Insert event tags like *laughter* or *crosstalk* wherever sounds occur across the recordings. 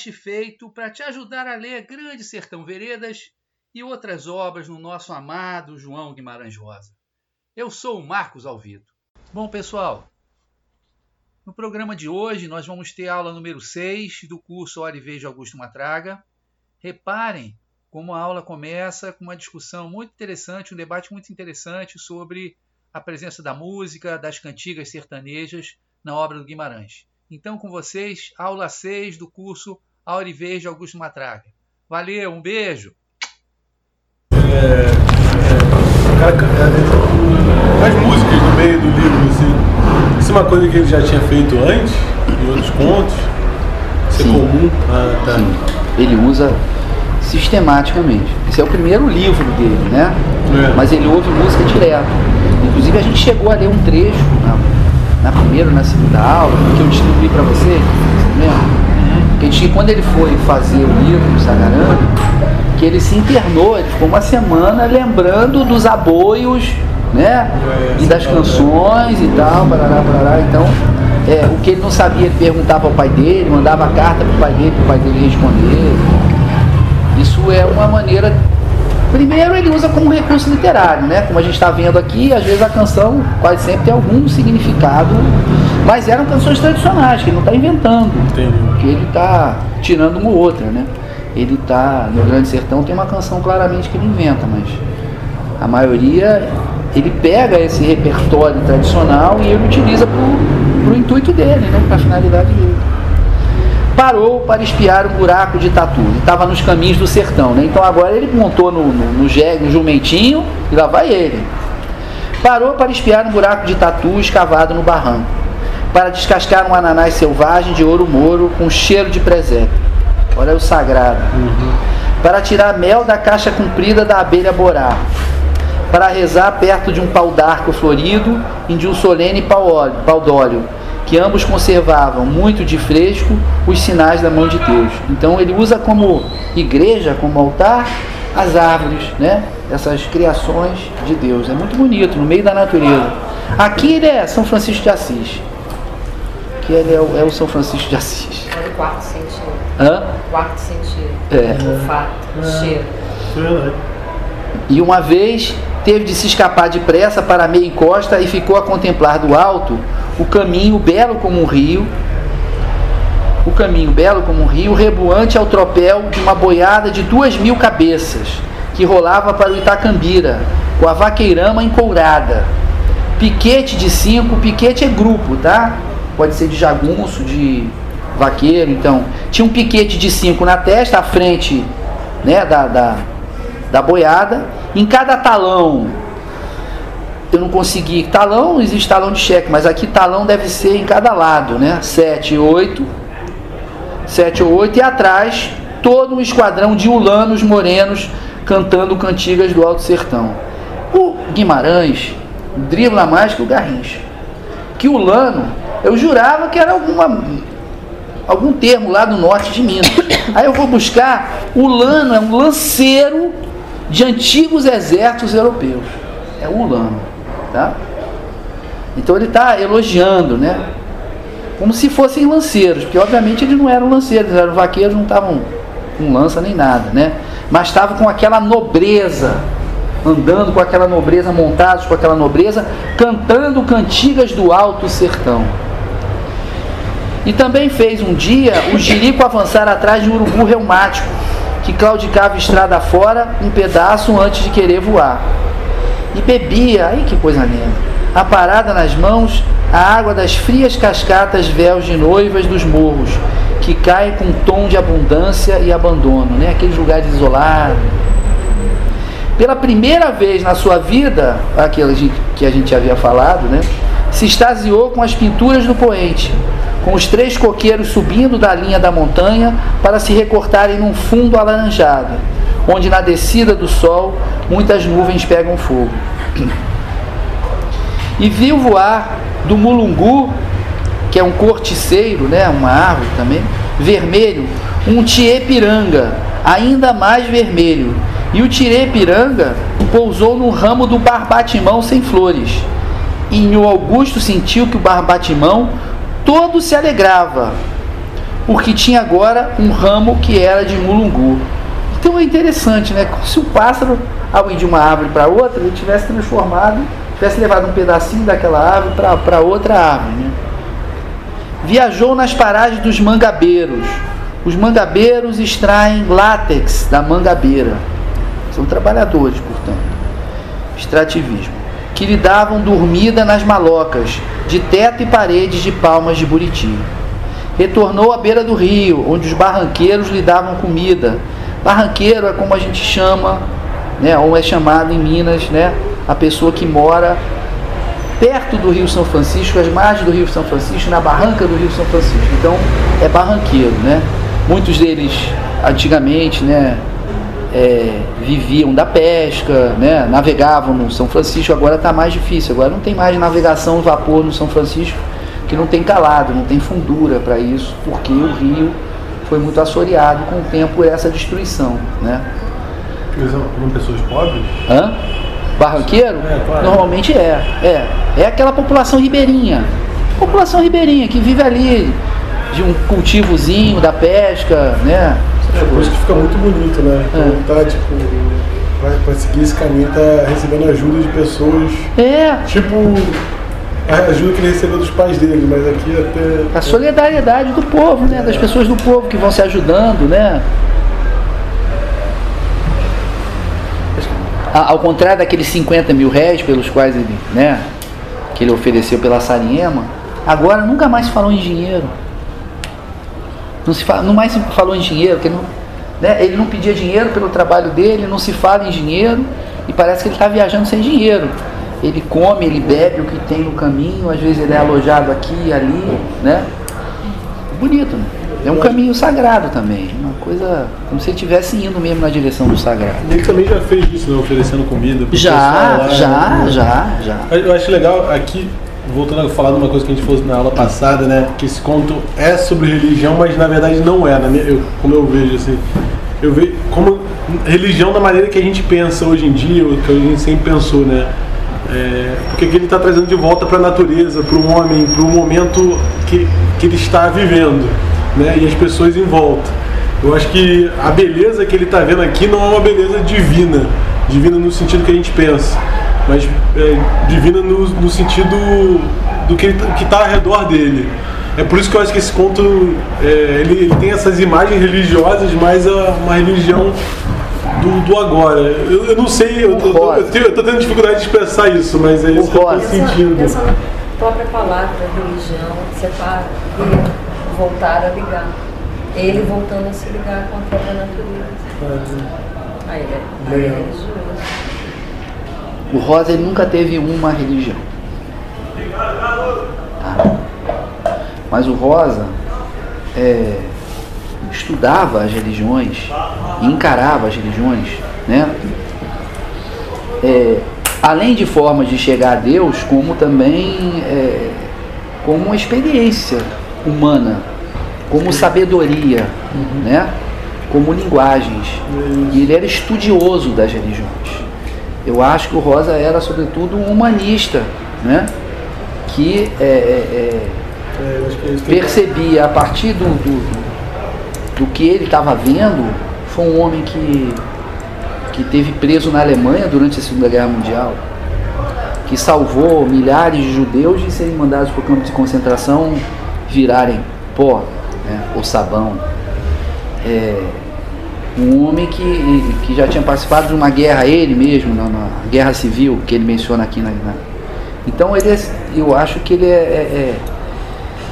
podcast feito para te ajudar a ler Grande Sertão Veredas e outras obras no nosso amado João Guimarães Rosa. Eu sou o Marcos Alvito. Bom, pessoal, no programa de hoje nós vamos ter aula número 6 do curso Hora e Veja Augusto Matraga. Reparem como a aula começa com uma discussão muito interessante, um debate muito interessante sobre a presença da música, das cantigas sertanejas na obra do Guimarães. Então, com vocês, aula 6 do curso Aurivejo Augusto Matraga. Valeu, um beijo! É, é, as músicas no meio do livro, assim, isso é uma coisa que ele já tinha feito antes, em outros contos? Isso é Sim. comum? Ah, tá. Sim. Ele usa sistematicamente. Esse é o primeiro livro dele, né? É. Mas ele ouve música direto. Inclusive a gente chegou a ler um trecho na, na primeira ou na segunda aula, que eu distribuí para vocês, você lembra? Que a gente, quando ele foi fazer o livro do Sagarana, que ele se internou, ele ficou uma semana lembrando dos aboios, né? E das canções e tal, parará, parará. Então, é, o que ele não sabia, ele perguntava ao pai dele, mandava carta pro pai dele, pro pai dele responder. Isso é uma maneira. Primeiro, ele usa como recurso literário, né? Como a gente está vendo aqui, às vezes a canção quase sempre tem algum significado, mas eram canções tradicionais, que ele não está inventando, Entendi. que ele está tirando uma ou outra, né? Ele está no Grande Sertão tem uma canção claramente que ele inventa, mas a maioria ele pega esse repertório tradicional e ele utiliza para o intuito dele, né? Para a finalidade dele parou para espiar um buraco de tatu. Ele estava nos caminhos do sertão, né? Então agora ele montou no, no, no, jegue, jumentinho e lá vai ele. Parou para espiar um buraco de tatu escavado no barranco, para descascar um ananás selvagem de ouro moro com cheiro de presépio. Olha o sagrado. Para tirar mel da caixa comprida da abelha borá. Para rezar perto de um pau d'arco florido e de um solene pau d'óleo que ambos conservavam muito de fresco os sinais da mão de Deus. Então ele usa como igreja, como altar, as árvores, né? essas criações de Deus. É muito bonito, no meio da natureza. Aqui ele é São Francisco de Assis. Que ele é o, é o São Francisco de Assis. É o quarto sentido. Hã? Quarto sentido. É. Olfato, cheiro. Verdade. E uma vez teve de se escapar depressa para a meia encosta e ficou a contemplar do alto o caminho belo como um rio, o caminho belo como um rio, reboante ao tropel de uma boiada de duas mil cabeças, que rolava para o Itacambira, com a vaqueirama encourada. Piquete de cinco, piquete é grupo, tá? Pode ser de jagunço, de vaqueiro, então. Tinha um piquete de cinco na testa, à frente né, da, da, da boiada. Em cada talão, eu não consegui. Talão, existe talão de cheque, mas aqui talão deve ser em cada lado, né? Sete, oito. Sete ou oito. E atrás, todo um esquadrão de ulanos morenos cantando cantigas do Alto Sertão. O Guimarães dribla mais que o Garrincha. Que o Lano, eu jurava que era alguma, algum termo lá do norte de Minas. Aí eu vou buscar, o Lano é um lanceiro de antigos exércitos europeus. É Ulano, tá? Então ele está elogiando, né? Como se fossem lanceiros, porque obviamente eles não eram lanceiros, eram vaqueiros, não estavam com lança nem nada, né? Mas estavam com aquela nobreza, andando com aquela nobreza, montados com aquela nobreza, cantando cantigas do alto sertão. E também fez um dia o Jirico avançar atrás de um urubu reumático, que claudicava estrada fora um pedaço antes de querer voar. E bebia, aí que coisa linda, a parada nas mãos, a água das frias cascatas véus de noivas dos morros, que caem com tom de abundância e abandono, né? aqueles lugares isolados. Pela primeira vez na sua vida, aquela que a gente havia falado, né? se extasiou com as pinturas do poente, com os três coqueiros subindo da linha da montanha para se recortarem num fundo alaranjado, onde na descida do sol muitas nuvens pegam fogo. E viu voar do mulungu, que é um corticeiro, né, uma árvore também, vermelho, um tiepiranga, ainda mais vermelho. E o tiepiranga pousou no ramo do barbatimão sem flores. E o Augusto sentiu que o barbatimão todo se alegrava, porque tinha agora um ramo que era de mulungu. Então é interessante, né? Se o pássaro, ao ir de uma árvore para outra, ele tivesse transformado, tivesse levado um pedacinho daquela árvore para outra árvore. Né? Viajou nas paragens dos mangabeiros. Os mangabeiros extraem látex da mangabeira. São trabalhadores, portanto. Extrativismo. Que lhe davam dormida nas malocas, de teto e paredes de palmas de buriti. Retornou à beira do rio, onde os barranqueiros lhe davam comida. Barranqueiro é como a gente chama, né, ou é chamado em Minas, né, a pessoa que mora perto do Rio São Francisco, às margens do Rio São Francisco, na barranca do Rio São Francisco. Então é barranqueiro, né? Muitos deles antigamente, né, é, viviam da pesca, né, navegavam no São Francisco. Agora está mais difícil. Agora não tem mais navegação vapor no São Francisco, que não tem calado, não tem fundura para isso, porque o rio foi muito assoreado com o tempo por essa destruição, né? São pessoas pobres? Hã? Barranqueiro? É, claro. Normalmente é. É. É aquela população ribeirinha. População ribeirinha que vive ali de um cultivozinho da pesca, né? É, isso que fica muito bonito, né? Então tá, tipo, pra seguir esse caminho, tá recebendo ajuda de pessoas, É. tipo, a ajuda que ele recebeu dos pais dele, mas aqui até... A solidariedade do povo, né? Das pessoas do povo que vão se ajudando, né? Ao contrário daqueles 50 mil réis pelos quais ele, né? Que ele ofereceu pela Sariema, agora nunca mais falou em dinheiro. Não, se fala, não mais se falou em dinheiro, porque não, né? ele não pedia dinheiro pelo trabalho dele, não se fala em dinheiro e parece que ele está viajando sem dinheiro. Ele come, ele bebe o que tem no caminho, às vezes ele é alojado aqui e ali, né? Bonito, né? É um caminho sagrado também, uma coisa como se ele estivesse indo mesmo na direção do sagrado. Ele também já fez isso, né? Oferecendo comida Já, lá, já, né? já, já. Eu acho legal aqui, voltando a falar de uma coisa que a gente falou na aula passada, né? Que esse conto é sobre religião, mas na verdade não é, eu, como eu vejo assim. Eu vejo como religião da maneira que a gente pensa hoje em dia, ou que a gente sempre pensou, né? É, porque aqui ele está trazendo de volta para a natureza, para o homem, para o momento que, que ele está vivendo, né? E as pessoas em volta. Eu acho que a beleza que ele está vendo aqui não é uma beleza divina, divina no sentido que a gente pensa, mas é, divina no, no sentido do que está ao redor dele. É por isso que eu acho que esse conto é, ele, ele tem essas imagens religiosas, mas é uma religião do, do agora. Eu, eu não sei, eu, eu, tô- eu, tenho- eu tô tendo dificuldade de expressar isso, mas é isso que eu tô sentindo. Pensa na própria palavra, religião, você está voltar a ligar. Ele voltando a se ligar com a própria natureza. Aí é, aí é religioso. O Rosa ele nunca teve uma religião. Tá? Mas o Rosa é, estudava as religiões, e encarava as religiões, né? É, além de formas de chegar a Deus, como também é, como uma experiência humana, como sabedoria, né? como linguagens. E ele era estudioso das religiões. Eu acho que o Rosa era, sobretudo, um humanista, né? que é, é, É, é percebia a partir do, do, do que ele estava vendo, foi um homem que, que teve preso na Alemanha durante a Segunda Guerra Mundial, que salvou milhares de judeus de serem mandados para o campo de concentração virarem pó né, ou sabão. É, um homem que, que já tinha participado de uma guerra, ele mesmo, na, na guerra civil, que ele menciona aqui na. na- então ele é- eu acho que ele é, é-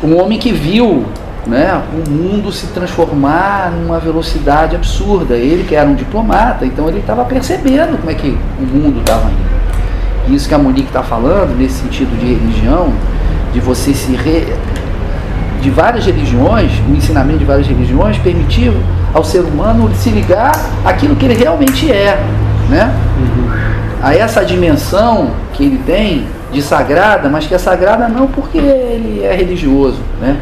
é um homem que viu né, o mundo se transformar numa velocidade absurda. Ele que era um diplomata, então ele estava percebendo como é que o mundo estava indo. Isso que a Monique está falando, nesse sentido de religião, de você se re, de várias religiões, o ensinamento de várias religiões permitiu ao ser humano se ligar àquilo que ele realmente é, né? A essa dimensão que ele tem de sagrada, mas que é sagrada não porque ele é religioso, né?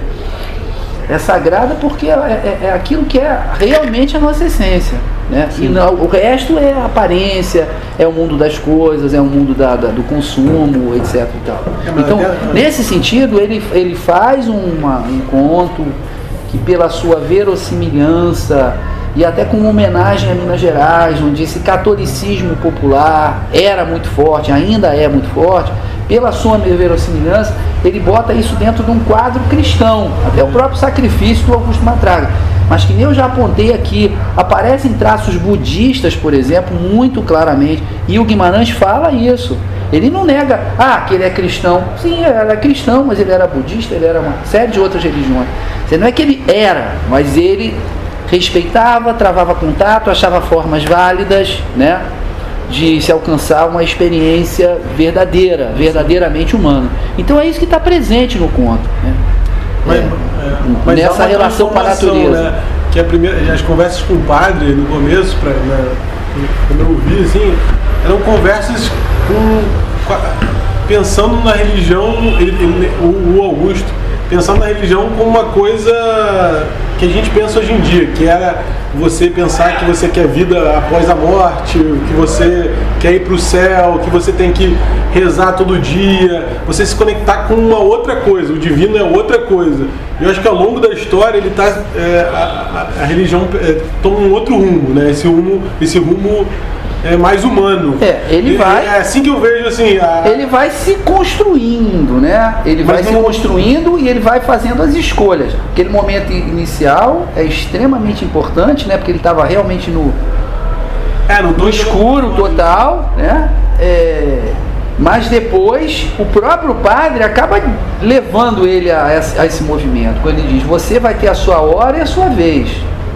É sagrada porque é, é- é aquilo que é realmente a nossa essência. Né? E não, o resto é aparência, é o mundo das coisas, é o mundo da, da do consumo, etc. E tal. É, Então, nesse sentido, ele, ele faz uma, um conto que, pela sua verossimilhança e até com uma homenagem a Minas Gerais, onde esse catolicismo popular era muito forte, ainda é muito forte, pela sua verossimilhança, ele bota isso dentro de um quadro cristão, até o próprio sacrifício do Augusto Matraga. Mas que nem eu já apontei aqui, aparecem traços budistas, por exemplo, muito claramente, e o Guimarães fala isso. Ele não nega, ah, que ele é cristão. Sim, ele era cristão, mas ele era budista, ele era uma série de outras religiões. Não é que ele era, mas ele respeitava, travava contato, achava formas válidas, né? De se alcançar uma experiência verdadeira, verdadeiramente humana. Então é isso que está presente no conto. Né? Mas, É. é, mas Nessa relação com a natureza. Né? Que a primeira, as conversas com o padre no começo, pra, né, quando eu ouvi, assim, eram conversas com, pensando na religião, ele- ele- o, o Augusto, pensando na religião como uma coisa que a gente pensa hoje em dia, que era você pensar que você quer vida após a morte, que você quer ir para o céu, que você tem que rezar todo dia, você se conectar com uma outra coisa, o divino é outra coisa. Eu acho que ao longo da história ele tá, é, a, a- a religião é, toma um outro rumo, né? Esse rumo, esse rumo é mais humano. É, ele E- vai- É assim que eu vejo assim. A, ele vai se construindo, né? Ele vai Mas se não- construindo e ele vai fazendo as escolhas. Aquele momento inicial é extremamente importante, né? Porque ele estava realmente no, é, tô no escuro total, né? É, mas depois o próprio padre acaba levando ele a esse, a esse movimento, quando ele diz: você vai ter a sua hora e a sua vez,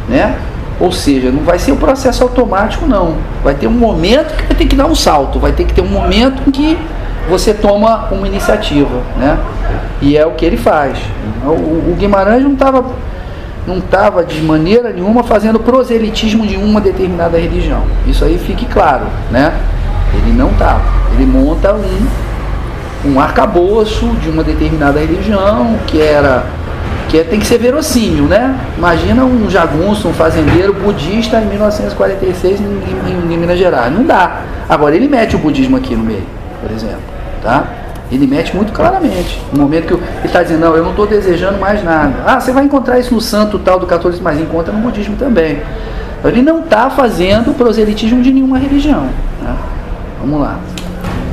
né? Ou seja, não vai ser um processo automático, não. Vai ter um momento que vai ter que dar um salto, vai ter que ter um momento em que você toma uma iniciativa, né? E é o que ele faz. O, Guimarães não estava não estava de maneira nenhuma fazendo proselitismo de uma determinada religião. Isso aí fique claro, né? Ele não estava. Ele monta um, um arcabouço de uma determinada religião que era que tem que ser verossímil, né? Imagina um jagunço, um fazendeiro budista em 1946 em, Minas Gerais. Não dá. Agora ele mete o budismo aqui no meio, por exemplo, tá? Ele mete muito claramente. No momento que ele está dizendo, não, eu não estou desejando mais nada. Ah, você vai encontrar isso no santo tal do catolicismo, mas encontra no budismo também. Então, ele não está fazendo proselitismo de nenhuma religião. né? Vamos lá.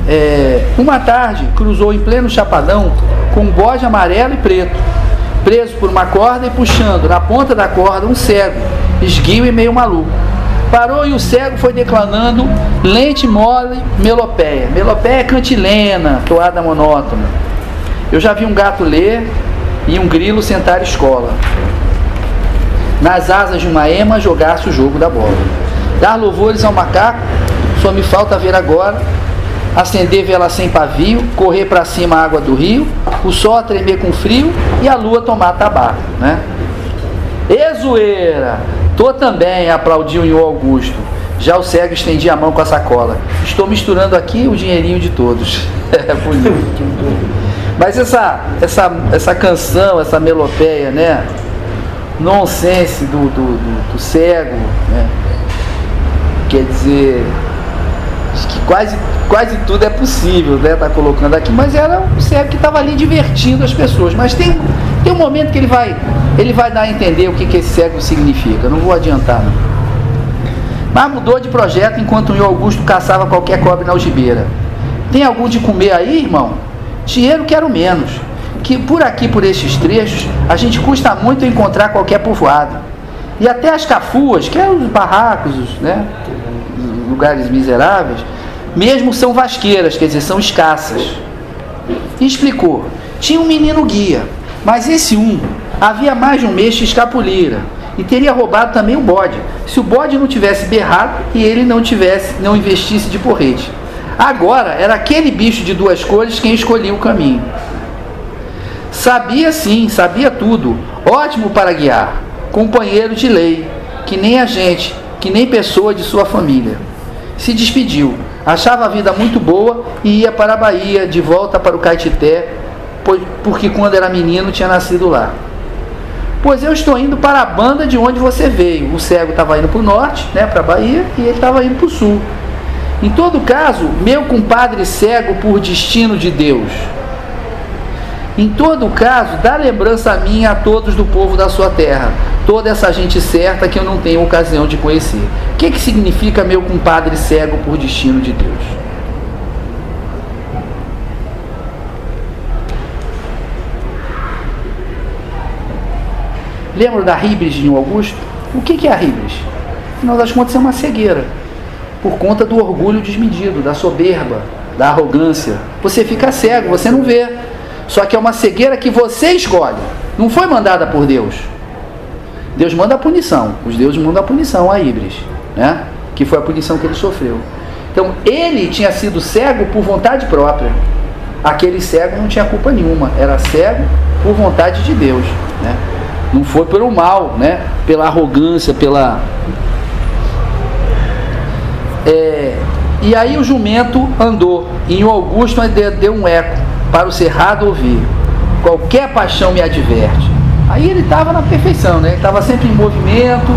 É, uma tarde, cruzou em pleno chapadão com um bode amarelo e preto, preso por uma corda e puxando na ponta da corda um cego, esguio e meio maluco. Parou e o cego foi declamando lente mole melopeia. Melopeia é cantilena, toada monótona. Eu já vi um gato ler e um grilo sentar escola. Nas asas de uma ema jogasse o jogo da bola. Dar louvores ao macaco, só me falta ver agora. Acender vela sem pavio, correr para cima a água do rio, o sol a tremer com frio e a lua tomar tabaco, né? E zoeira! Tô também, aplaudiu o Augusto. Já o cego estendia a mão com a sacola. Estou misturando aqui o dinheirinho de todos. *laughs* É bonito. Mas essa, essa, essa canção, essa melopeia, né? Nonsense do, do, do, do cego, né? Quer dizer, que quase, quase tudo é possível, né? Tá colocando aqui, mas era um cego que estava ali divertindo as pessoas. Mas tem, tem um momento que ele vai, ele vai dar a entender o que, que esse cego significa. Não vou adiantar, não. Mas mudou de projeto enquanto o Augusto caçava qualquer cobre na algibeira. Tem algum de comer aí, irmão? Dinheiro quero menos. Que por aqui, por estes trechos, a gente custa muito encontrar qualquer povoado. E até as cafuas, que é os barracos, os, né, lugares miseráveis, mesmo são vasqueiras, quer dizer, são escassas. E explicou: tinha um menino guia, mas esse um havia mais de um mês de escapulira e teria roubado também o bode, se o bode não tivesse berrado e ele não tivesse, não investisse de porrete. Agora era aquele bicho de duas cores quem escolhia o caminho. Sabia sim, sabia tudo, ótimo para guiar, companheiro de lei, que nem a gente, que nem pessoa de sua família. Se despediu, achava a vida muito boa e ia para a Bahia, de volta para o Caetité, pois- porque quando era menino tinha nascido lá. Pois eu estou indo para a banda de onde você veio. O cego estava indo para o norte, né, para a Bahia, e ele estava indo para o sul. Em todo caso, meu compadre cego por destino de Deus. Em todo caso, dá lembrança a mim a todos do povo da sua terra, toda essa gente certa que eu não tenho ocasião de conhecer. O que, que significa meu compadre cego por destino de Deus? Lembra da Ribes de Augusto? O que, que é a Ribes? Afinal das contas, é uma cegueira. Por conta do orgulho desmedido, da soberba, da arrogância. Você fica cego, você não vê. Só que é uma cegueira que você escolhe. Não foi mandada por Deus. Deus manda a punição. Os deuses mandam a punição a Ibris, né? Que foi a punição que ele sofreu. Então, ele tinha sido cego por vontade própria. Aquele cego não tinha culpa nenhuma. Era cego por vontade de Deus, né? Não foi pelo mal, né? Pela arrogância, pela. É... E aí o jumento andou. E o Augusto deu um eco para o cerrado ouvir. Qualquer paixão me adverte. Aí ele estava na perfeição, né? Ele estava sempre em movimento,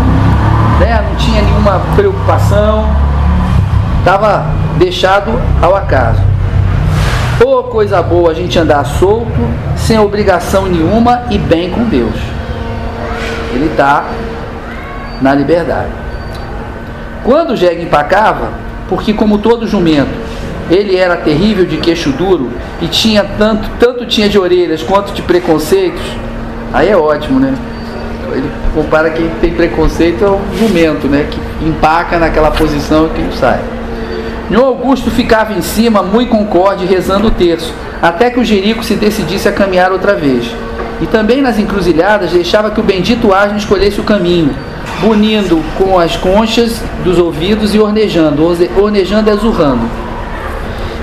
né? Não tinha nenhuma preocupação. Estava deixado ao acaso. Ô oh, coisa boa a gente andar solto, sem obrigação nenhuma e bem com Deus. Ele está na liberdade. Quando o jegue empacava, porque como todo jumento, ele era terrível de queixo duro e tinha tanto, tanto tinha de orelhas quanto de preconceitos, aí é ótimo, né? Ele compara quem tem preconceito ao jumento, né? Que empaca naquela posição e não sai. O Augusto ficava em cima, muito concorde, rezando o terço, até que o Jerico se decidisse a caminhar outra vez. E também nas encruzilhadas deixava que o bendito asno escolhesse o caminho, bunindo com as conchas dos ouvidos e ornejando, ornejando e azurrando.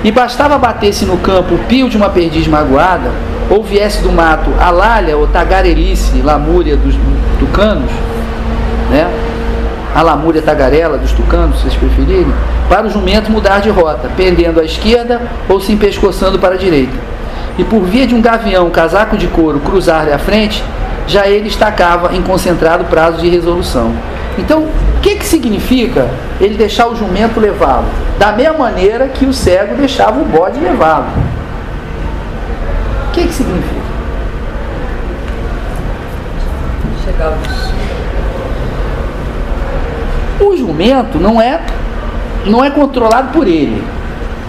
E bastava bater-se no campo o pio de uma perdiz magoada, ou viesse do mato a lalha ou tagarelice, lamúria dos tucanos, né? a lamúria tagarela dos tucanos, se vocês preferirem, para o jumento mudar de rota, pendendo à esquerda ou se empescoçando para a direita e por via de um gavião, casaco de couro, cruzar-lhe à frente, já ele estacava em concentrado prazo de resolução. Então, o que, que significa ele deixar o jumento levá-lo? Da mesma maneira que o cego deixava o bode levá-lo. O que, que significa? O jumento não é, não é controlado por ele.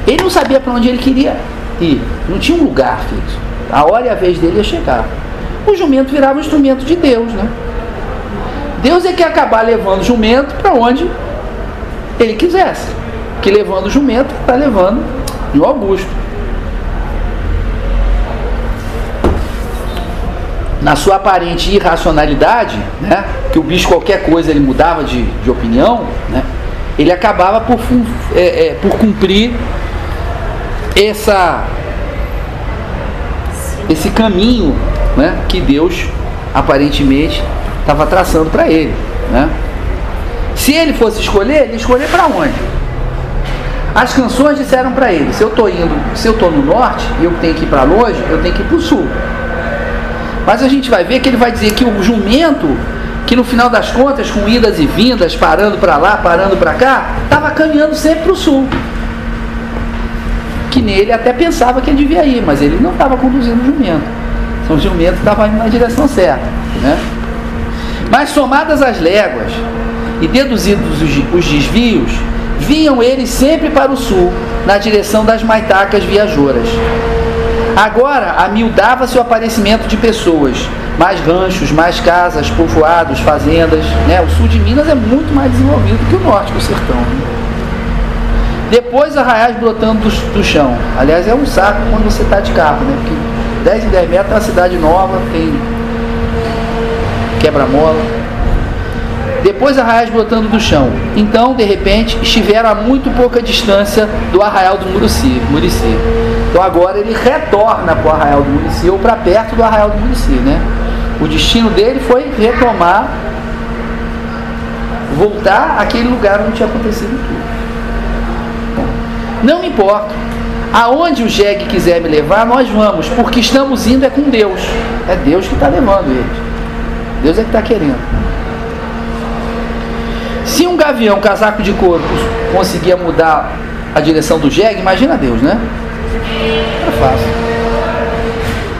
Ele não sabia para onde ele queria ir. Não tinha um lugar fixo. A hora e a vez dele ia chegar. O jumento virava um instrumento de Deus, né? Deus é que ia acabar levando o jumento para onde ele quisesse. Que levando o jumento está levando o Augusto. Na sua aparente irracionalidade, né? Que o bicho qualquer coisa ele mudava de, de opinião, né? Ele acabava por, é, é, por cumprir essa esse caminho né, que Deus aparentemente estava traçando para ele. Né? Se ele fosse escolher, ele escolher para onde? As canções disseram para ele: se eu estou indo, se eu estou no norte e eu tenho que ir para longe, eu tenho que ir para o sul. Mas a gente vai ver que ele vai dizer que o jumento, que no final das contas, com idas e vindas, parando para lá, parando para cá, estava caminhando sempre para o sul que nele até pensava que ele devia ir, mas ele não estava conduzindo o jumento. O jumento estava indo na direção certa. Né? Mas somadas as léguas e deduzidos os desvios, vinham eles sempre para o sul, na direção das maitacas viajoras. Agora amildava-se o aparecimento de pessoas, mais ranchos, mais casas, povoados, fazendas. Né? O sul de Minas é muito mais desenvolvido que o norte do sertão. Né? Depois arraiais brotando do, do, chão. Aliás, é um saco quando você está de carro, né? Porque 10 em 10 metros é uma cidade nova, tem quebra-mola. Depois arraiais brotando do chão. Então, de repente, estiveram a muito pouca distância do arraial do Murici. Murici. Então agora ele retorna para o arraial do Murici ou para perto do arraial do Murici, né? O destino dele foi retomar, voltar àquele lugar onde tinha acontecido tudo. Não importa. Aonde o jegue quiser me levar, nós vamos, porque estamos indo é com Deus. É Deus que está levando eles. Deus é que está querendo. Se um gavião casaco de couro conseguia mudar a direção do jegue, imagina Deus, né? Era fácil.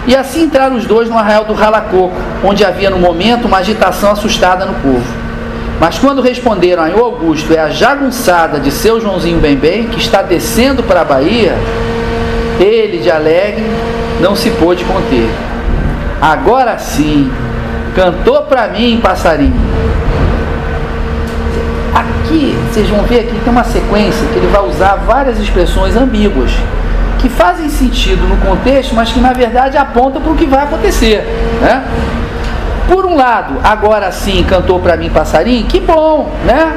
E assim entraram os dois no arraial do Ralacoco, onde havia no momento uma agitação assustada no povo. Mas quando responderam a Augusto, é a jagunçada de seu Joãozinho Bem Bem, que está descendo para a Bahia, ele, de alegre, não se pôde conter. Agora sim, cantou para mim, passarinho. Aqui, vocês vão ver aqui tem uma sequência que ele vai usar várias expressões ambíguas que fazem sentido no contexto, mas que na verdade apontam para o que vai acontecer, né? Por um lado, agora sim cantou para mim passarinho, que bom, né?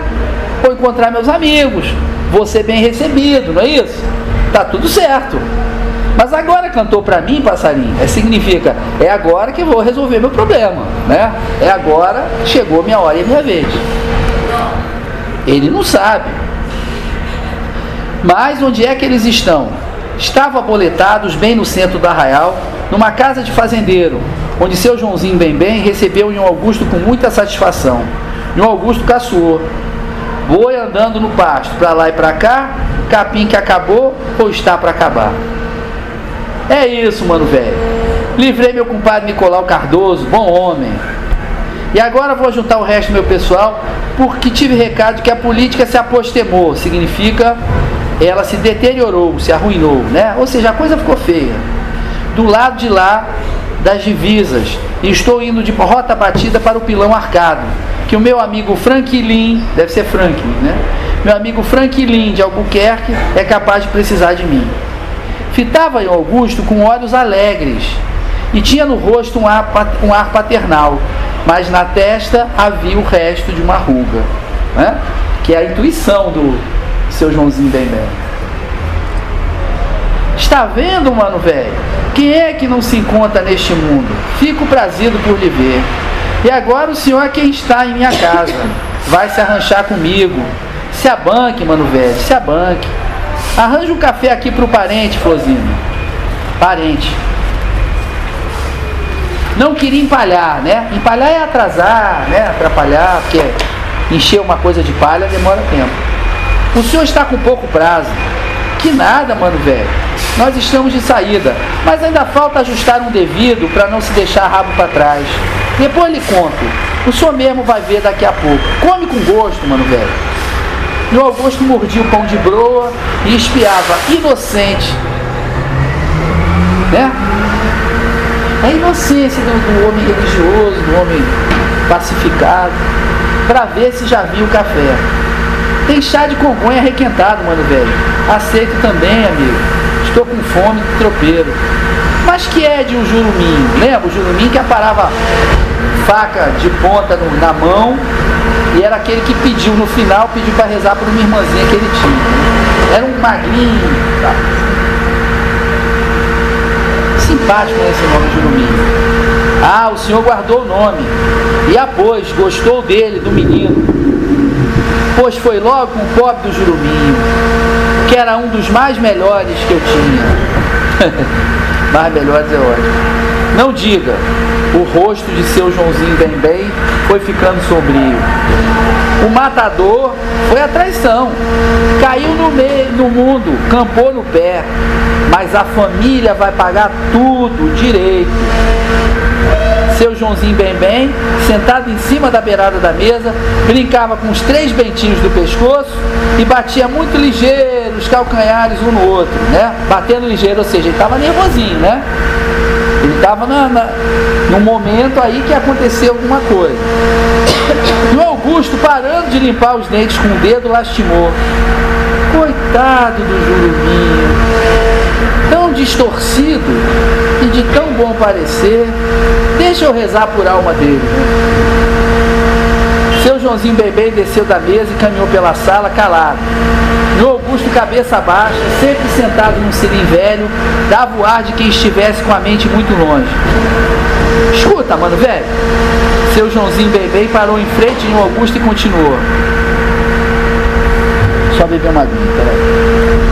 Vou encontrar meus amigos, vou ser bem recebido, não é isso? Tá tudo certo. Mas agora cantou para mim, passarinho, é, significa, é agora que vou resolver meu problema, né? É agora chegou minha hora e minha vez. Ele não sabe. Mas onde é que eles estão? Estavam aboletados bem no centro do arraial, numa casa de fazendeiro, onde seu Joãozinho Bem Bem recebeu em Augusto com muita satisfação. E o Augusto caçoou. Boi andando no pasto, para lá e para cá, capim que acabou ou está para acabar. É isso, mano velho. Livrei meu compadre Nicolau Cardoso, bom homem. E agora vou juntar o resto do meu pessoal, porque tive recado que a política se apostemou, significa ela se deteriorou, se arruinou, né? Ou seja, a coisa ficou feia. Do lado de lá das divisas, e estou indo de rota batida para o pilão arcado, que o meu amigo Franklin, deve ser Franklin, né? Meu amigo Franklin de Albuquerque é capaz de precisar de mim. Fitava em Augusto com olhos alegres e tinha no rosto um ar, um ar paternal, mas na testa havia o resto de uma ruga, né? que é a intuição do seu Joãozinho bem Está vendo, mano velho? Quem é que não se encontra neste mundo? Fico prazido por lhe ver. E agora o senhor é quem está em minha casa. Vai se arranchar comigo. Se abanque, mano velho, se abanque. Arranja um café aqui pro parente, Flozino. Parente. Não queria empalhar, né? Empalhar é atrasar, né? Atrapalhar, porque encher uma coisa de palha demora tempo. O senhor está com pouco prazo. Que nada, mano velho. Nós estamos de saída, mas ainda falta ajustar um devido para não se deixar rabo para trás. Depois lhe conto. O senhor mesmo vai ver daqui a pouco. Come com gosto, mano velho. E o Augusto mordia o pão de broa e espiava, inocente. Né? A inocência do, do homem religioso, do homem pacificado, para ver se já viu o café. Tem chá de congonha requentado, mano velho. Aceito também, amigo. Estou com fome tropeiro. Mas que é de um juruminho? Lembra o juruminho que aparava faca de ponta no, na mão e era aquele que pediu no final, pediu para rezar por uma irmãzinha que ele tinha. Era um magrinho. Tá? Simpático esse nome juruminho. Ah, o senhor guardou o nome. E após, gostou dele, do menino. Pois foi logo com o pobre do juruminho que era um dos mais melhores que eu tinha. *laughs* mais melhores é ótimo. Não diga, o rosto de seu Joãozinho bem bem foi ficando sombrio. O matador foi a traição. Caiu no meio no mundo, campou no pé. Mas a família vai pagar tudo direito seu Joãozinho bem bem, sentado em cima da beirada da mesa, brincava com os três bentinhos do pescoço e batia muito ligeiro os calcanhares um no outro, né? Batendo ligeiro, ou seja, ele estava nervosinho, né? Ele estava na, na, num momento aí que aconteceu alguma coisa. E o Augusto, parando de limpar os dentes com o dedo, lastimou. Coitado do Jurubinho tão distorcido e de tão bom parecer, deixa eu rezar por alma dele. Seu Joãozinho Bebê desceu da mesa e caminhou pela sala calado. No Augusto, cabeça baixa, sempre sentado num selim velho, dava o ar de quem estivesse com a mente muito longe. Escuta, mano, velho. Seu Joãozinho Bebê parou em frente no Augusto e continuou. Só beber uma aguinha, peraí.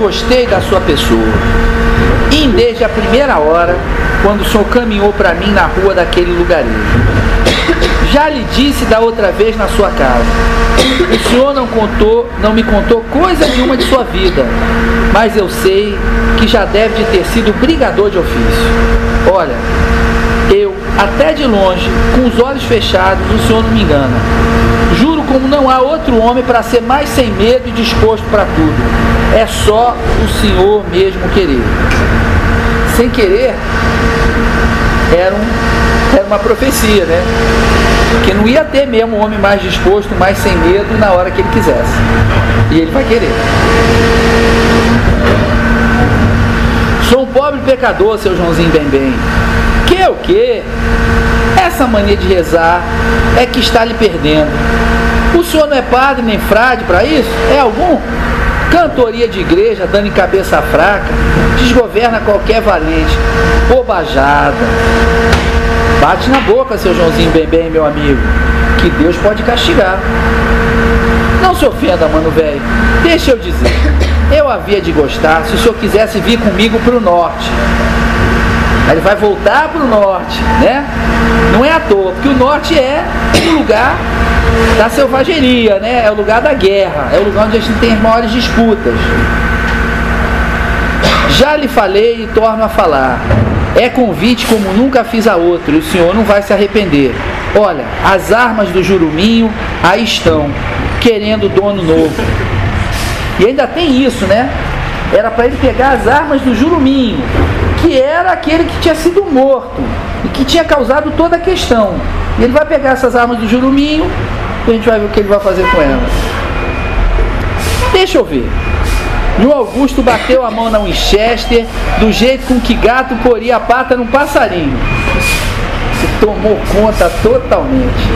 Gostei da sua pessoa. E desde a primeira hora, quando o senhor caminhou para mim na rua daquele lugarejo. Já lhe disse da outra vez na sua casa. O senhor não contou, não me contou coisa nenhuma de sua vida, mas eu sei que já deve de ter sido brigador de ofício. Olha, até de longe, com os olhos fechados, o senhor não me engana. Juro como não há outro homem para ser mais sem medo e disposto para tudo. É só o senhor mesmo querer. Sem querer, era, um, era uma profecia, né? Que não ia ter mesmo um homem mais disposto, mais sem medo na hora que ele quisesse. E ele vai querer. Sou um pobre pecador, seu Joãozinho Bem Bem. Que o que? Essa mania de rezar é que está lhe perdendo. O senhor não é padre nem frade para isso? É algum? Cantoria de igreja dando em cabeça fraca, desgoverna qualquer valente. Bobajada. Bate na boca, seu Joãozinho bem bem, meu amigo, que Deus pode castigar. Não se ofenda, mano velho. Deixa eu dizer. Eu havia de gostar se o senhor quisesse vir comigo para o norte. Aí ele vai voltar para o norte, né? Não é à toa, porque o norte é o lugar da selvageria, né? É o lugar da guerra, é o lugar onde a gente tem as maiores disputas. Já lhe falei e torno a falar. É convite como nunca fiz a outro, e o senhor não vai se arrepender. Olha, as armas do Juruminho aí estão, querendo dono novo. E ainda tem isso, né? Era para ele pegar as armas do Juruminho, que era aquele que tinha sido morto e que tinha causado toda a questão. E ele vai pegar essas armas do Juruminho e a gente vai ver o que ele vai fazer com elas. Deixa eu ver. E o Augusto bateu a mão na Winchester do jeito com que gato poria a pata num passarinho. Se tomou conta totalmente.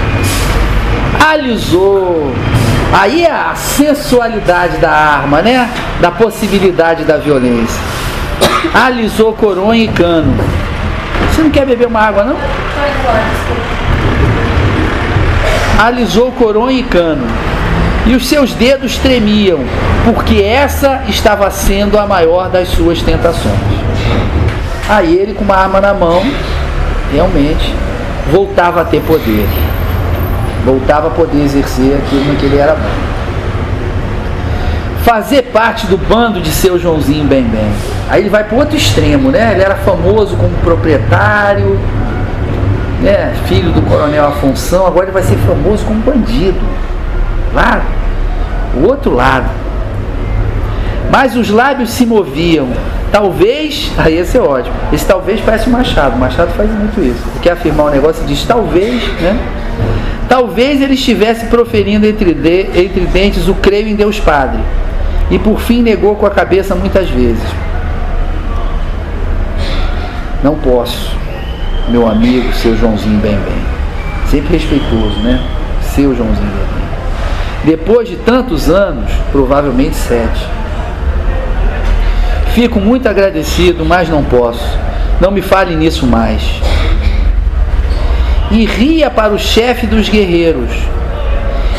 Alisou. Aí é a sensualidade da arma, né? Da possibilidade da violência. Alisou coronha e cano. Você não quer beber uma água, não? Alisou coronha e cano e os seus dedos tremiam, porque essa estava sendo a maior das suas tentações. Aí ele, com uma arma na mão, realmente voltava a ter poder, voltava a poder exercer aquilo que ele era bom. Fazer parte do bando de seu Joãozinho Bem Bem. Aí ele vai para outro extremo, né? Ele era famoso como proprietário, né? filho do coronel Afonso, agora ele vai ser famoso como bandido Lá, o outro lado. Mas os lábios se moviam. Talvez, *laughs* aí esse é ótimo. Esse talvez parece o Machado. Machado faz muito isso. Quer afirmar um negócio e diz talvez, né? Talvez ele estivesse proferindo entre, de, entre dentes o creio em Deus Padre. E por fim negou com a cabeça muitas vezes. Não posso, meu amigo, seu Joãozinho bem bem. Sempre respeitoso, né? Seu Joãozinho bem bem. Depois de tantos anos, provavelmente sete. Fico muito agradecido, mas não posso. Não me fale nisso mais. E ria para o chefe dos guerreiros.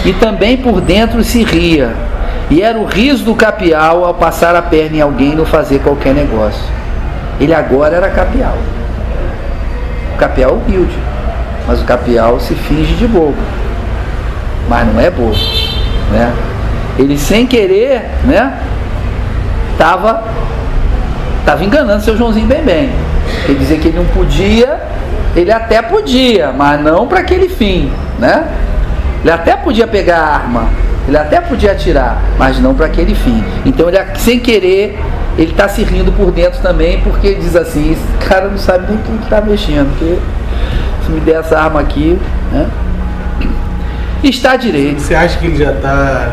E também por dentro se ria. E era o riso do capial ao passar a perna em alguém no fazer qualquer negócio. Ele agora era capial. O capial é humilde, mas o capial se finge de bobo. Mas não é bobo né? Ele sem querer, né? Tava, tava enganando seu Joãozinho bem bem. Ele dizia que ele não podia, ele até podia, mas não para aquele fim, né? Ele até podia pegar a arma, ele até podia atirar, mas não para aquele fim. Então ele sem querer ele está se rindo por dentro também, porque ele diz assim, esse cara não sabe nem quem está mexendo, porque se me der essa arma aqui, né? está direito. Você acha que ele já está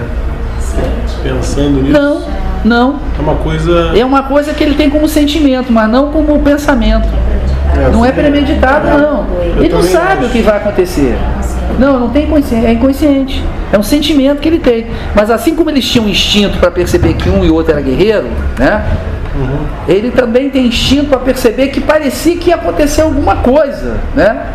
pensando nisso? Não, não. É uma coisa. É uma coisa que ele tem como sentimento, mas não como pensamento. É, não é premeditado, é. não. ele não sabe acho. o que vai acontecer. Não, não tem consciência, é inconsciente. É um sentimento que ele tem. Mas assim como eles tinham instinto para perceber que um e outro era guerreiro, né? Uhum. Ele também tem instinto para perceber que parecia que ia acontecer alguma coisa, né?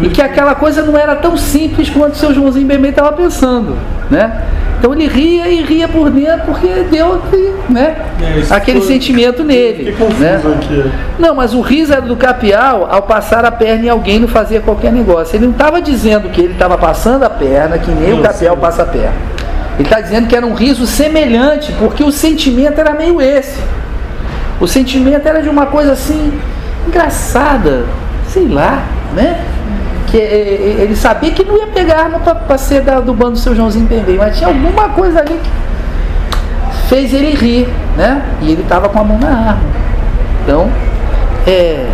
E que aquela coisa não era tão simples quanto o seu Joãozinho Bemê estava pensando, né? Então ele ria e ria por dentro porque deu né, É, aquele foi- sentimento nele. Confuso né? aqui. Não, mas o riso era do capial ao passar a perna em alguém não fazia qualquer negócio. Ele não estava dizendo que ele estava passando a perna, que nem o capial passa a perna. Ele está dizendo que era um riso semelhante, porque o sentimento era meio esse. O sentimento era de uma coisa assim, engraçada, sei lá, né? Que eh, eh, ele sabia que não ia pegar arma para ser da- do bando do seu Joãozinho Pembem, mas tinha alguma coisa ali que fez ele rir, né? E ele estava com a mão na arma. Então, é,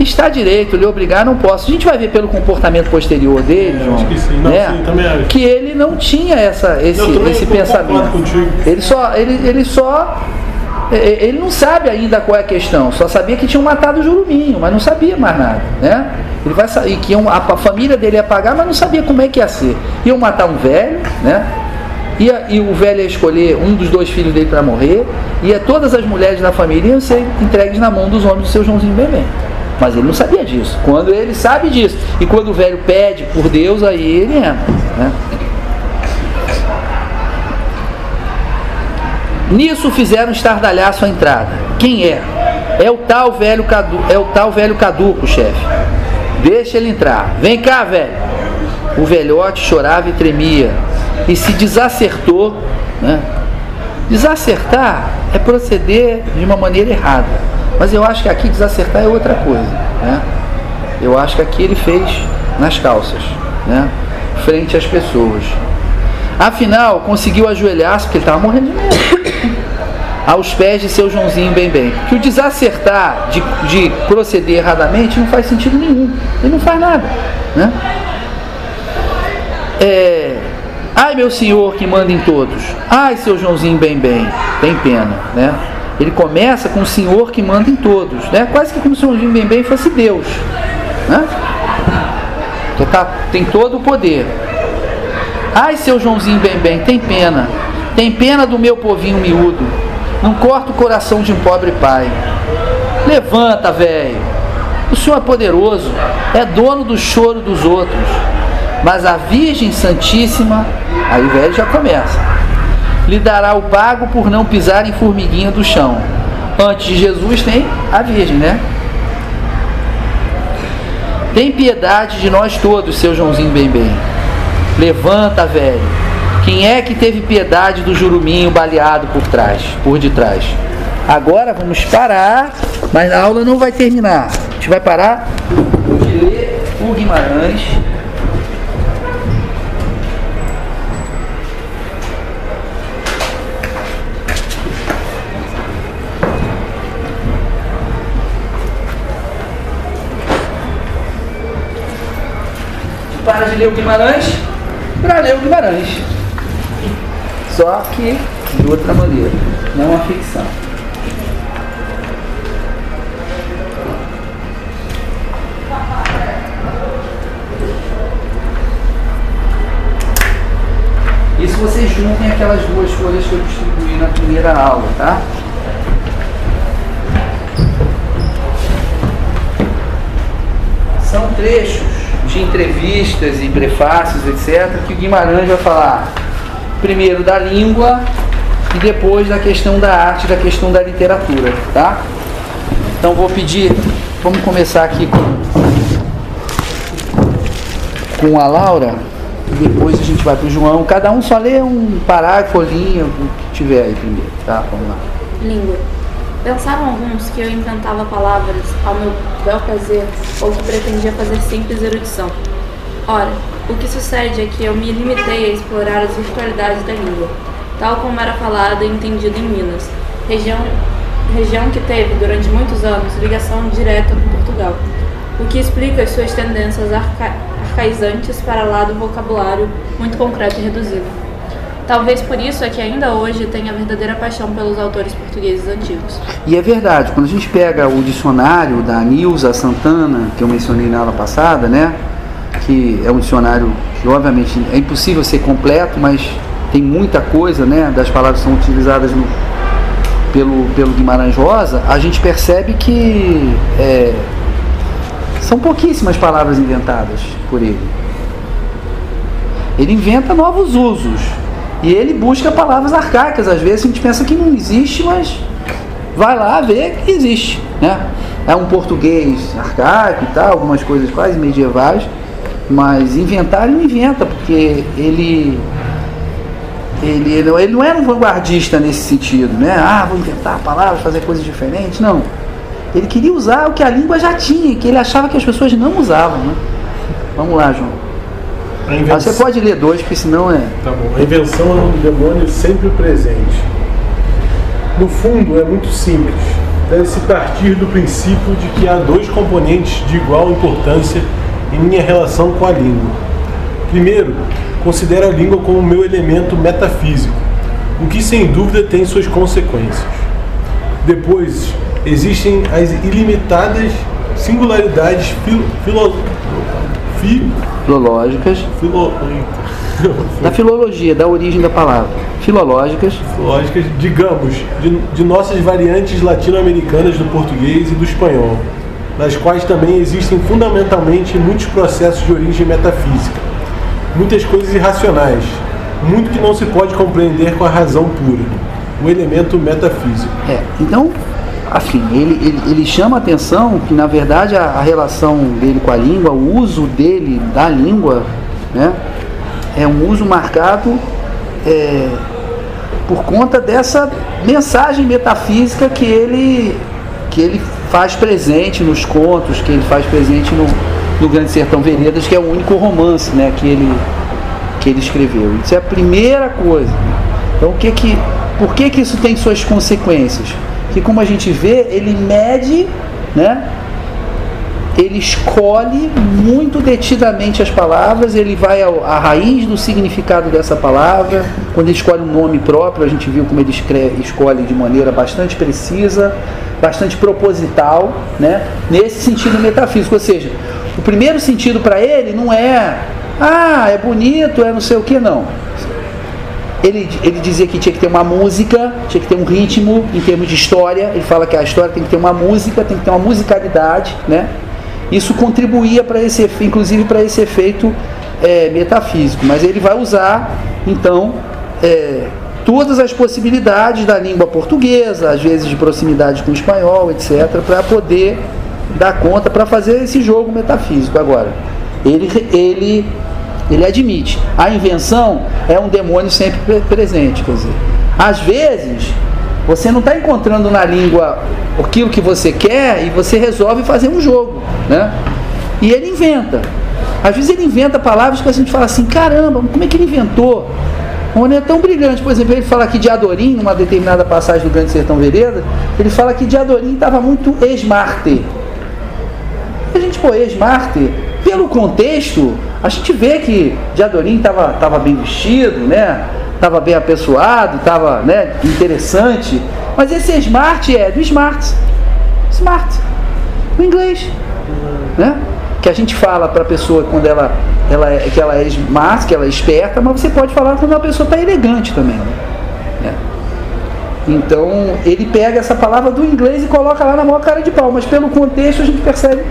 está direito, lhe obrigar não posso. A gente vai ver pelo comportamento posterior dele, É, João, que sim. Não, né? sim, que ele não tinha essa, esse, também esse pensamento. Ele só, ele, ele só, é, é, ele não sabe ainda qual é a questão. Só sabia que tinham matado o Juruminho, mas não sabia mais nada, né? Ele vai sa- e que iam, a, a família dele ia pagar, mas não sabia como é que ia ser. Iam matar um velho, né? Ia, e o velho ia escolher um dos dois filhos dele para morrer, e todas as mulheres da família iam ser entregues na mão dos homens do seu Joãozinho Bebê. Mas ele não sabia disso. Quando ele sabe disso, e quando o velho pede por Deus, aí ele entra. Né? Nisso fizeram estardalhaço à entrada. Quem é? É o tal velho cadu, é o tal velho caduco, chefe. Deixa ele entrar. Vem cá, velho. O velhote chorava e tremia e se desacertou, né? Desacertar é proceder de uma maneira errada. Mas eu acho que aqui desacertar é outra coisa, né? Eu acho que aqui ele fez nas calças, né? Frente às pessoas. Afinal, conseguiu ajoelhar-se porque ele estava morrendo de medo. Aos pés de seu Joãozinho bem bem. Que o desacertar de, de proceder erradamente não faz sentido nenhum. Ele não faz nada. Né? É, Ai meu senhor que manda em todos. Ai seu Joãozinho bem bem. Tem pena. Né? Ele começa com o senhor que manda em todos. Né? Quase que como se o Joãozinho bem bem fosse Deus. Né? Que tá, tem todo o poder. Ai, seu Joãozinho bem bem, tem pena. Tem pena do meu povinho miúdo. Não corta o coração de um pobre pai. Levanta, velho. O Senhor é poderoso, é dono do choro dos outros. Mas a Virgem Santíssima, aí o velho já começa. Lhe dará o pago por não pisar em formiguinha do chão. Antes de Jesus tem a Virgem, né? Tem piedade de nós todos, seu Joãozinho bem bem. Levanta, velho. Quem é que teve piedade do juruminho baleado por trás, por detrás? Agora vamos parar, mas a aula não vai terminar. A gente vai parar de ler o Guimarães. Para de ler o Guimarães para ler o Guimarães. Só que de outra maneira, não a ficção. Isso vocês juntem aquelas duas folhas que eu distribuí na primeira aula, tá? São trechos de entrevistas e prefácios, etc., que o Guimarães vai falar primeiro da língua e depois da questão da arte, da questão da literatura, tá? Então vou pedir, vamos começar aqui com, com a Laura e depois a gente vai para o João. Cada um só lê um parágrafo, linha, o que tiver aí primeiro, tá? Vamos lá. Língua. Pensaram alguns que eu inventava palavras ao meu bel prazer ou que pretendia fazer simples erudição. Ora, o que sucede é que eu me limitei a explorar as virtualidades da língua, tal como era falada e entendida em Minas, região, região que teve, durante muitos anos, ligação direta com Portugal, o que explica as suas tendências arca arcaizantes para lá do vocabulário muito concreto e reduzido. Talvez por isso é que ainda hoje tenha verdadeira paixão pelos autores portugueses antigos. E é verdade, quando a gente pega o dicionário da Nilza Santana, que eu mencionei na aula passada, né? Que é um dicionário que obviamente é impossível ser completo, mas tem muita coisa, né? Das palavras que são utilizadas no, pelo, pelo Guimarães Rosa, a gente percebe que é, são pouquíssimas palavras inventadas por ele. Ele inventa novos usos, E ele busca palavras arcaicas. Às vezes a gente pensa que não existe, mas vai lá ver que existe. Né? É um português arcaico e tal, algumas coisas quase medievais, mas inventar ele não inventa, porque ele ele, ele não era um vanguardista nesse sentido, né? Ah, vou inventar palavras, fazer coisas diferentes. Não. Ele queria usar o que a língua já tinha, que ele achava que as pessoas não usavam. Né? Vamos lá, João. Invenção... Ah, você pode ler dois, porque senão é. Tá bom. A invenção é um demônio sempre presente. No fundo, é muito simples. Deve-se partir do princípio de que há dois componentes de igual importância em minha relação com a língua. Primeiro, considero a língua como meu elemento metafísico, o que sem dúvida tem suas consequências. Depois, existem as ilimitadas singularidades filo, filo, fi, filológicas filo, da filologia, da origem da palavra. Filológicas. Filológicas, digamos, de, de nossas variantes latino-americanas do português e do espanhol, nas quais também existem fundamentalmente muitos processos de origem metafísica, muitas coisas irracionais, muito que não se pode compreender com a razão pura, o elemento metafísico. É, então assim, ele, ele, ele chama a atenção que na verdade a, a, relação dele com a língua, o uso dele da língua, né, é um uso marcado é, por conta dessa mensagem metafísica que ele, que ele faz presente nos contos, que ele faz presente no, no Grande Sertão Veredas, que é o único romance né, que, ele, que ele escreveu. Isso é a primeira coisa. Então, o que que, por que, que isso tem suas consequências? que como a gente vê, ele mede, né? Ele escolhe muito detidamente as palavras, ele vai à raiz do significado dessa palavra. Quando ele escolhe um nome próprio, a gente viu como ele escreve, escolhe de maneira bastante precisa, bastante proposital, né? nesse sentido metafísico. Ou seja, o primeiro sentido para ele não é, ah, é bonito, é não sei o que, não ele, ele dizia que tinha que ter uma música, tinha que ter um ritmo em termos de história. Ele fala que a história tem que ter uma música, tem que ter uma musicalidade, né? Isso contribuía para esse, inclusive para esse efeito é, metafísico. Mas ele vai usar, então, é, todas as possibilidades da língua portuguesa, às vezes de proximidade com o espanhol, etc., para poder dar conta, para fazer esse jogo metafísico. Agora, ele, ele ele admite. A invenção é um demônio sempre presente. Quer dizer, às vezes, você não está encontrando na língua aquilo que você quer e você resolve fazer um jogo. Né? E ele inventa. Às vezes ele inventa palavras que a gente fala assim, caramba, como é que ele inventou? Não é tão brilhante. Por exemplo, ele fala aqui de Adorim, numa determinada passagem do Grande Sertão Vereda, ele fala que de Adorim estava muito esmarte. A gente, pô, esmarte, pelo contexto, a gente vê que Diadorim estava tava bem vestido, né? Estava bem apessoado, estava né, interessante. Mas esse smart é do smart. Smart. No inglês. Né? Que a gente fala para a pessoa quando ela, ela é, que ela é smart, que ela é esperta, mas você pode falar quando a pessoa está elegante também. Né? Então ele pega essa palavra do inglês e coloca lá na maior cara de pau, mas pelo contexto a gente percebe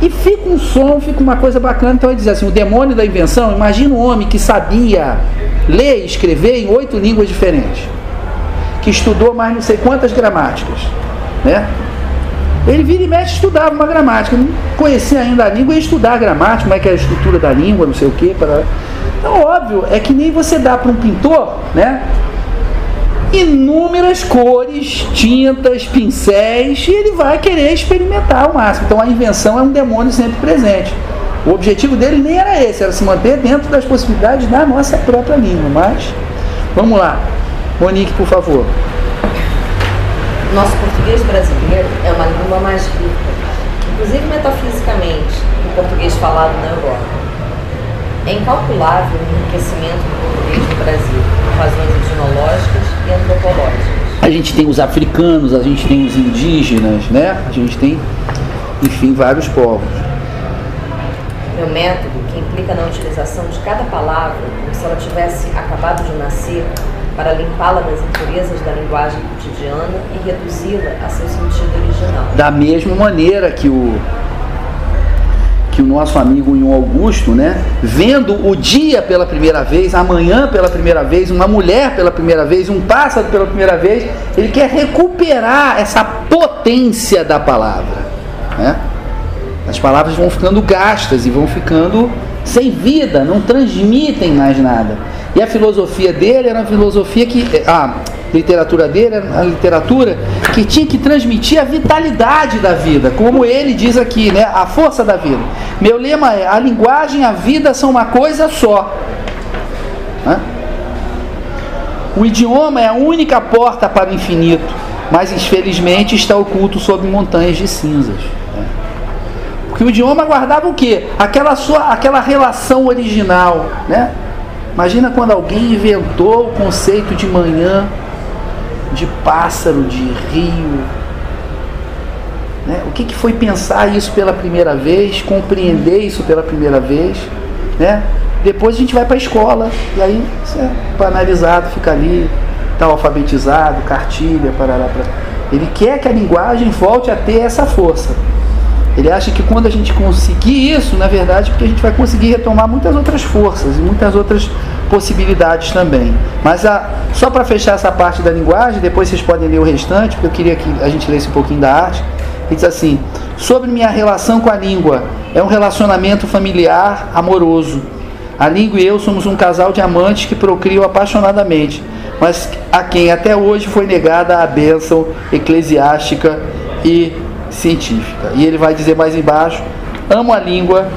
e fica um som, fica uma coisa bacana. Então ele diz assim: o demônio da invenção, imagina um homem que sabia ler e escrever em oito línguas diferentes, que estudou mais não sei quantas gramáticas, né? Ele vira e mexe estudava uma gramática, não conhecia ainda a língua e estudar a gramática, como é que é a estrutura da língua, não sei o quê. Para... Então, óbvio, é que nem você dá para um pintor, né? inúmeras cores, tintas, pincéis, e ele vai querer experimentar ao máximo. Então a invenção é um demônio sempre presente. O objetivo dele nem era esse, era se manter dentro das possibilidades da nossa própria língua. Mas, vamos lá. Monique, por favor. Nosso português brasileiro é uma língua mais rica, inclusive metafisicamente, o português falado na Europa. É incalculável o enriquecimento do português no Brasil, por razões etnológicas e antropológicas. A gente tem os africanos, a gente tem os indígenas, né? A gente tem, enfim, vários povos. Meu método, que implica na utilização de cada palavra como se ela tivesse acabado de nascer, para limpá-la das impurezas da linguagem cotidiana e reduzi-la a seu sentido original. Da mesma maneira que o que o nosso amigo Ion Augusto, né, vendo o dia pela primeira vez, amanhã pela primeira vez, uma mulher pela primeira vez, um pássaro pela primeira vez, ele quer recuperar essa potência da palavra. Né? As palavras vão ficando gastas e vão ficando sem vida, não transmitem mais nada. E a filosofia dele era uma filosofia que. A literatura dele era uma literatura que tinha que transmitir a vitalidade da vida, como ele diz aqui, né? A força da vida. Meu lema é: a linguagem e a vida são uma coisa só. O idioma é a única porta para o infinito, mas infelizmente está oculto sob montanhas de cinzas. Porque o idioma guardava o quê? Aquela sua, aquela relação original, né? Imagina quando alguém inventou o conceito de manhã, de pássaro, de rio. Né? O que, que foi pensar isso pela primeira vez, compreender isso pela primeira vez, né? Depois a gente vai para a escola e aí você é banalizado, fica ali, está alfabetizado, cartilha, parará, para. Ele quer que a linguagem volte a ter essa força. Ele acha que quando a gente conseguir isso, na verdade, porque a gente vai conseguir retomar muitas outras forças e muitas outras possibilidades também. Mas a, só para fechar essa parte da linguagem, depois vocês podem ler o restante, porque eu queria que a gente lesse um pouquinho da arte. Ele diz assim: sobre minha relação com a língua, é um relacionamento familiar amoroso. A língua e eu somos um casal de amantes que procriam apaixonadamente, mas a quem até hoje foi negada a bênção eclesiástica e científica. E ele vai dizer mais embaixo: amo a língua,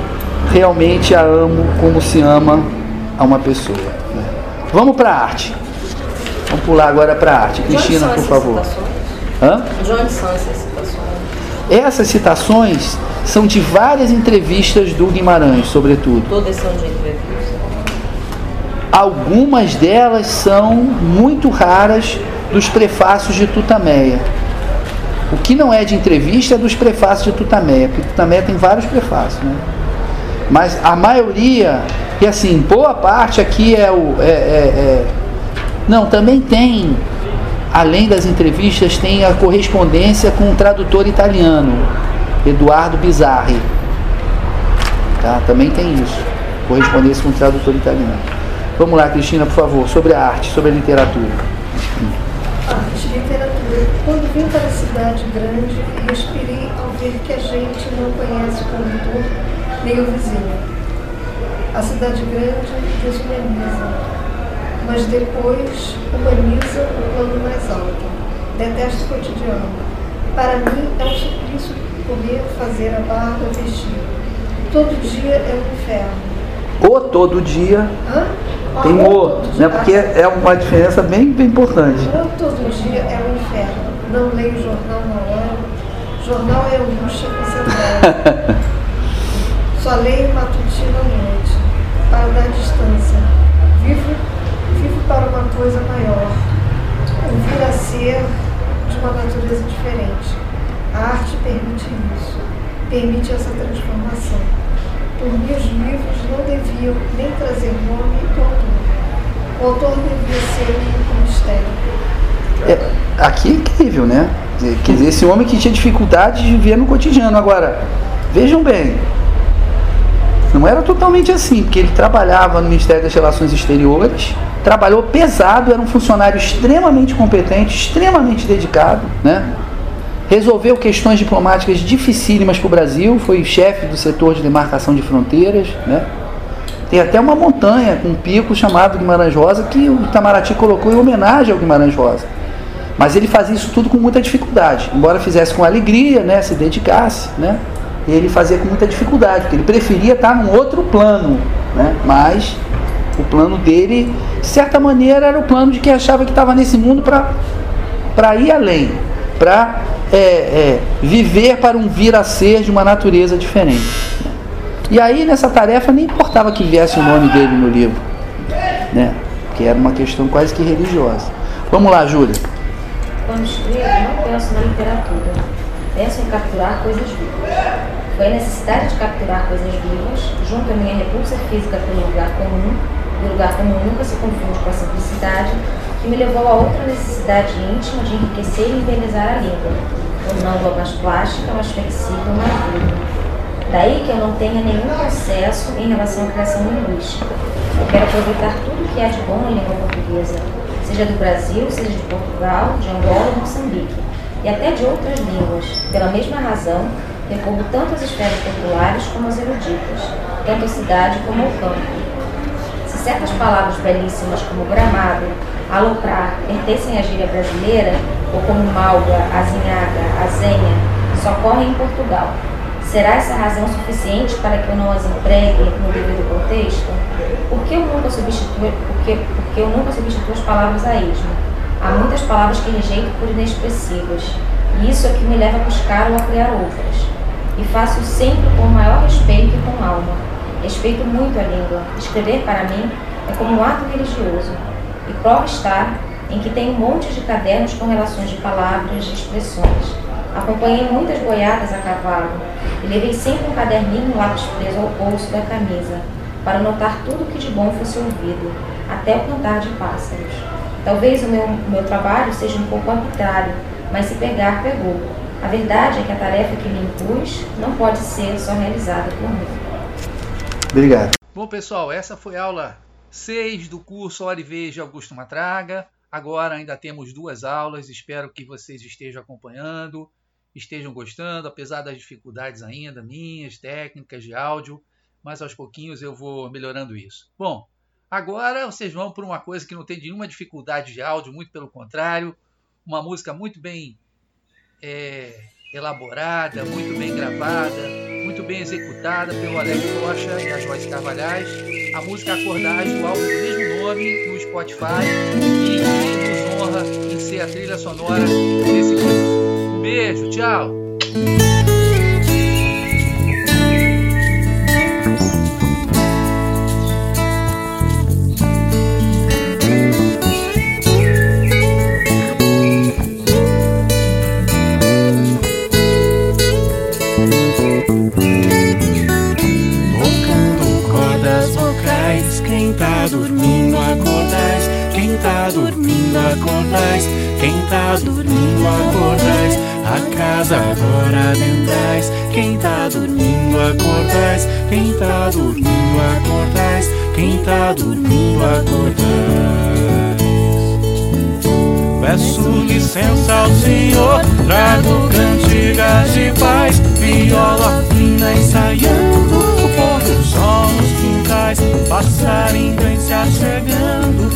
realmente a amo como se ama a uma pessoa. Né? Vamos para a arte. Vamos pular agora para a arte. Cristina, por favor. Hã? De onde são essas citações? Essas citações são de várias entrevistas do Guimarães, sobretudo. Todas são de? Algumas delas são muito raras dos prefácios de Tutameia. O que não é de entrevista é dos prefácios de Tutameia, porque Tutameia tem vários prefácios, né? Mas a maioria, e assim, boa parte aqui é o. É, é, é... Não, também tem, além das entrevistas, tem a correspondência com o tradutor italiano, Eduardo Bizzarri. Tá? Também tem isso. Correspondência com o tradutor italiano. Vamos lá, Cristina, por favor, sobre a arte, sobre a literatura. Vim para a cidade grande, respirei ao ver que a gente não conhece o condutor nem o vizinho. A cidade grande desumaniza, mas depois humaniza o plano mais alto. Detesto o cotidiano. Para mim é um suplício comer, fazer a barba, vestir. Todo dia é um inferno. O todo dia. Hã? Tem o, né? Porque é uma diferença bem, bem importante. O todo dia é um inferno não leio jornal na hora. Jornal é angústia *laughs* concentrada. Só leio matutino à noite, para dar distância. Vivo, vivo para uma coisa maior. Um vir a ser de uma natureza diferente. A arte permite isso, permite essa transformação. Por mim, os livros não deviam nem trazer nome do autor. O autor devia ser um mistério é, aqui é incrível, né? Quer dizer, esse homem que tinha dificuldade de viver no cotidiano. Agora, vejam bem, não era totalmente assim, porque ele trabalhava no Ministério das Relações Exteriores, trabalhou pesado, era um funcionário extremamente competente, extremamente dedicado, né? Resolveu questões diplomáticas dificílimas para o Brasil, foi chefe do setor de demarcação de fronteiras, né? Tem até uma montanha com um pico chamado Guimarães Rosa que o Itamaraty colocou em homenagem ao Guimarães Rosa. Mas ele fazia isso tudo com muita dificuldade. Embora fizesse com alegria, né, se dedicasse, né, ele fazia com muita dificuldade, porque ele preferia estar num outro plano, né, mas o plano dele, de certa maneira, era o plano de quem achava que estava nesse mundo para ir além, para é, é, viver para um vir a ser de uma natureza diferente. E aí, nessa tarefa, nem importava que viesse o nome dele no livro, né, porque era uma questão quase que religiosa. Vamos lá, Júlia. Quando escrevo, não penso na literatura. Penso em capturar coisas vivas. Foi a necessidade de capturar coisas vivas, junto à minha repulsa física pelo lugar comum, e o lugar comum nunca se confunde com a simplicidade, que me levou a outra necessidade íntima de enriquecer e embelezar a língua, tornando-a mais plástica, mais flexível, mais viva. Daí que eu não tenha nenhum processo em relação à criação linguística. Eu quero aproveitar tudo que há de bom na língua portuguesa, seja do Brasil, seja de Portugal, de Angola, Moçambique, e até de outras línguas. Pela mesma razão, recorro tanto às esferas populares como às eruditas, tanto à cidade como ao campo. Se certas palavras belíssimas como gramado, aloprar, pertencem à gíria brasileira, ou como malga, azinhaga, azenha, só correm em Portugal, Será essa razão suficiente para que eu não as empregue no devido contexto? Por que eu nunca substituo, porque, porque eu nunca substituo as palavras a esmo? Há muitas palavras que rejeito por inexpressivas, e isso é que me leva a buscar ou a criar outras. E faço sempre com o maior respeito e com alma. Respeito muito a língua. Escrever para mim é como um ato religioso. E prova está em que tenho montes de cadernos com relações de palavras, de expressões. Acompanhei muitas boiadas a cavalo e levei sempre um caderninho lápis preso ao bolso da camisa para notar tudo que de bom fosse ouvido, até o cantar de pássaros. Talvez o meu, meu trabalho seja um pouco arbitrário, mas se pegar, pegou. A verdade é que a tarefa que me impus não pode ser só realizada por mim. Obrigado. Bom, pessoal, essa foi a aula 6 do curso Hora e de Augusto Matraga. Agora ainda temos duas aulas, espero que vocês estejam acompanhando estejam gostando, apesar das dificuldades ainda minhas, técnicas de áudio, mas aos pouquinhos eu vou melhorando isso. Bom, agora vocês vão por uma coisa que não tem nenhuma dificuldade de áudio, muito pelo contrário, uma música muito bem é, elaborada, muito bem gravada, muito bem executada pelo Alex Rocha e a Joyce Carvalhais. A música Acordais, do álbum do mesmo nome, no Spotify, e que nos honra em ser a trilha sonora desse clipe beijo, tchau. Dormindo acordais, quem tá dormindo acordais, A casa agora adentrais. Quem tá dormindo acordais. Quem tá dormindo acordais. Quem tá dormindo acordais. Peço licença ao Senhor, trago cantigas de paz, viola fina ensaiando, o pôr do sol nos quintais, passarinho vem se achegando,